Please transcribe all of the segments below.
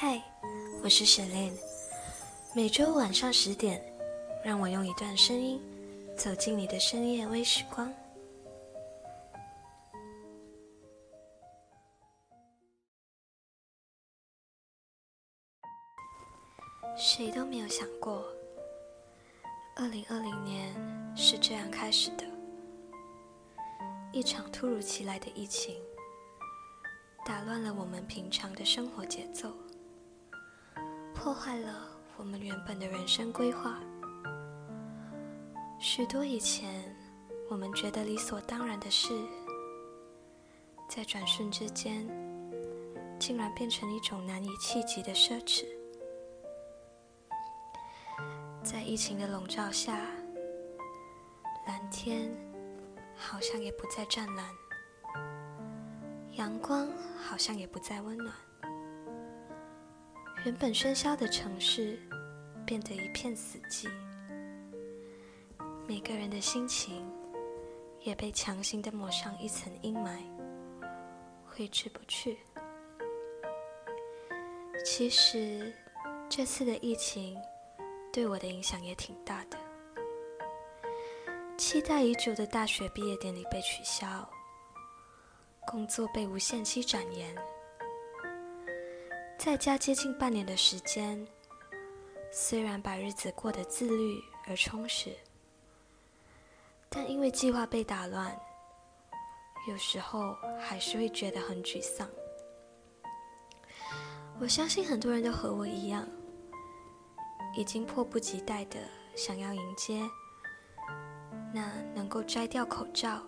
嗨，我是沈炼。每周晚上十点，让我用一段声音走进你的深夜微时光。谁都没有想过，二零二零年是这样开始的：一场突如其来的疫情，打乱了我们平常的生活节奏。破坏了我们原本的人生规划。许多以前我们觉得理所当然的事，在转瞬之间，竟然变成一种难以企及的奢侈。在疫情的笼罩下，蓝天好像也不再湛蓝，阳光好像也不再温暖。原本喧嚣的城市变得一片死寂，每个人的心情也被强行的抹上一层阴霾，挥之不去。其实，这次的疫情对我的影响也挺大的。期待已久的大学毕业典礼被取消，工作被无限期展延。在家接近半年的时间，虽然把日子过得自律而充实，但因为计划被打乱，有时候还是会觉得很沮丧。我相信很多人都和我一样，已经迫不及待的想要迎接那能够摘掉口罩、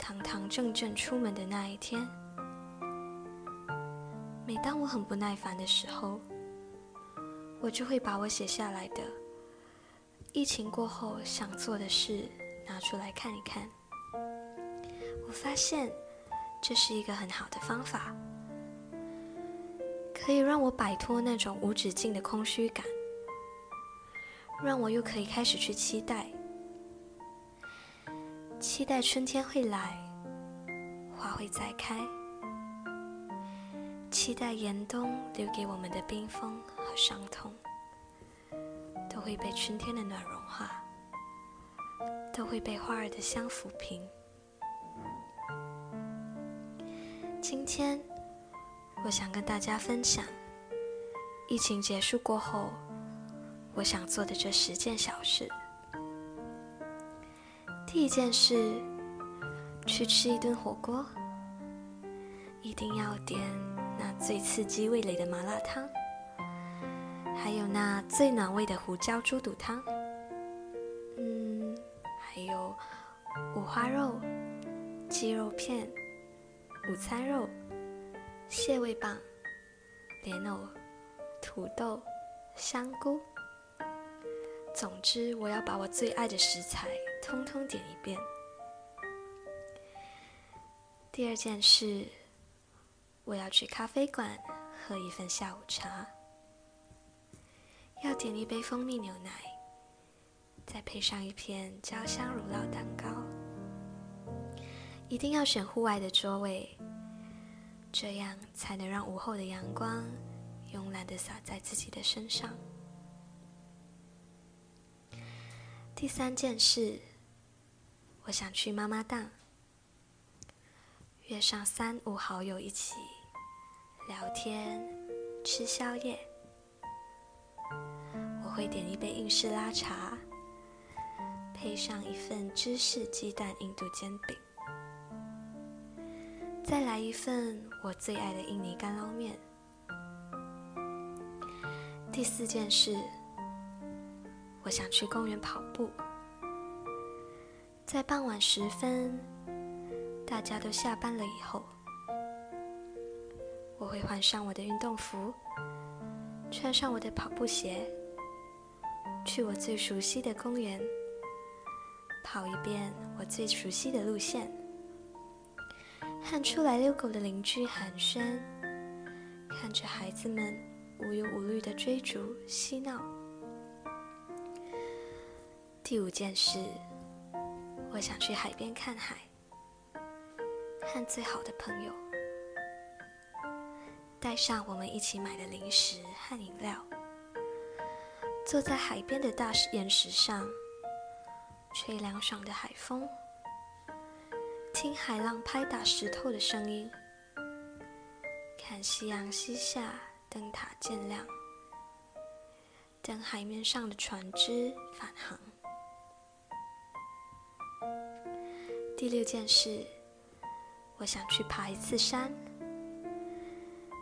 堂堂正正出门的那一天。每当我很不耐烦的时候，我就会把我写下来的疫情过后想做的事拿出来看一看。我发现这是一个很好的方法，可以让我摆脱那种无止境的空虚感，让我又可以开始去期待，期待春天会来，花会再开。期待严冬留给我们的冰封和伤痛，都会被春天的暖融化，都会被花儿的香抚平。今天，我想跟大家分享，疫情结束过后，我想做的这十件小事。第一件事，去吃一顿火锅，一定要点。那最刺激味蕾的麻辣汤，还有那最暖胃的胡椒猪肚汤，嗯，还有五花肉、鸡肉片、午餐肉、蟹味棒、莲藕、土豆、香菇。总之，我要把我最爱的食材通通点一遍。第二件事。我要去咖啡馆喝一份下午茶，要点一杯蜂蜜牛奶，再配上一片焦香乳酪蛋糕。一定要选户外的桌位，这样才能让午后的阳光慵懒的洒在自己的身上。第三件事，我想去妈妈档。约上三五好友一起聊天、吃宵夜。我会点一杯英式拉茶，配上一份芝士鸡蛋印度煎饼，再来一份我最爱的印尼干捞面。第四件事，我想去公园跑步，在傍晚时分。大家都下班了以后，我会换上我的运动服，穿上我的跑步鞋，去我最熟悉的公园，跑一遍我最熟悉的路线，和出来遛狗的邻居寒暄，看着孩子们无忧无虑的追逐嬉闹。第五件事，我想去海边看海。和最好的朋友。带上我们一起买的零食和饮料，坐在海边的大岩石上，吹凉爽的海风，听海浪拍打石头的声音，看夕阳西下，灯塔渐亮，等海面上的船只返航。第六件事，我想去爬一次山，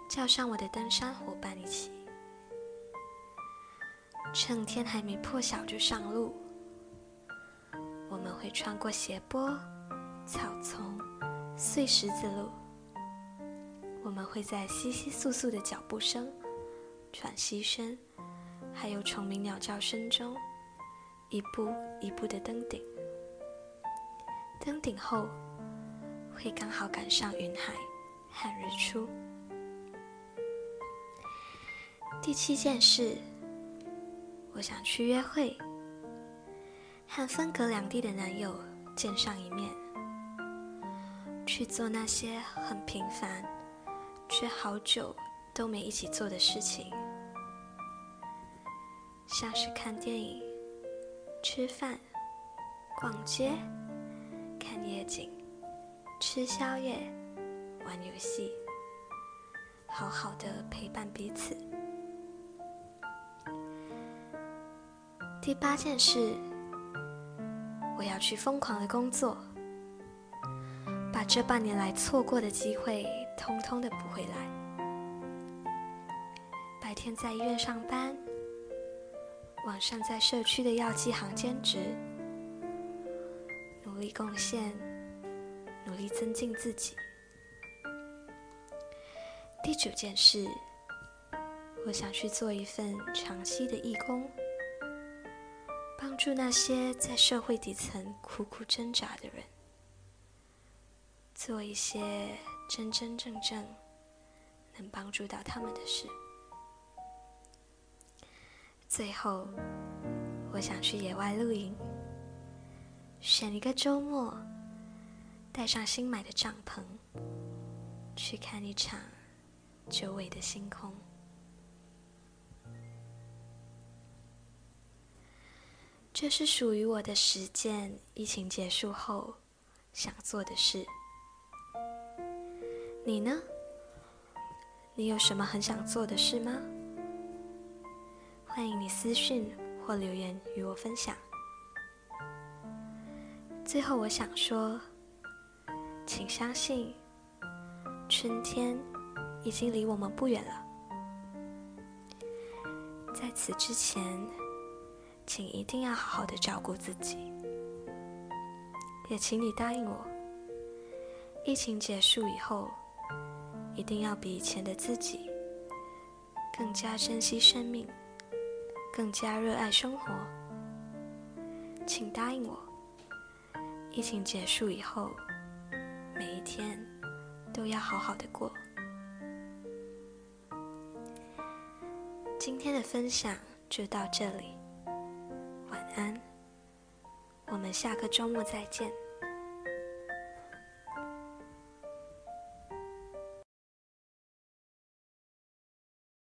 叫上我的登山伙伴一起，趁天还没破晓就上路。我们会穿过斜坡、草丛、碎石子路，我们会在窸窸窣窣的脚步声、喘息声，还有虫鸣鸟叫声中，一步一步的登顶。登顶后，会刚好赶上云海和日出。第七件事，我想去约会，和分隔两地的男友见上一面，去做那些很平凡却好久都没一起做的事情，像是看电影、吃饭、逛街。看夜景，吃宵夜，玩游戏，好好的陪伴彼此。第八件事，我要去疯狂的工作，把这半年来错过的机会通通的补回来。白天在医院上班，晚上在社区的药剂行兼职。努力贡献，努力增进自己。第九件事，我想去做一份长期的义工，帮助那些在社会底层苦苦挣扎的人，做一些真真正正能帮助到他们的事。最后，我想去野外露营。选一个周末，带上新买的帐篷，去看一场久违的星空。这是属于我的十件疫情结束后想做的事。你呢？你有什么很想做的事吗？欢迎你私信或留言与我分享。最后，我想说，请相信，春天已经离我们不远了。在此之前，请一定要好好的照顾自己，也请你答应我，疫情结束以后，一定要比以前的自己更加珍惜生命，更加热爱生活。请答应我。疫情结束以后，天都要好好的过。今天的分享就到这里，晚安，我们下个周末再见。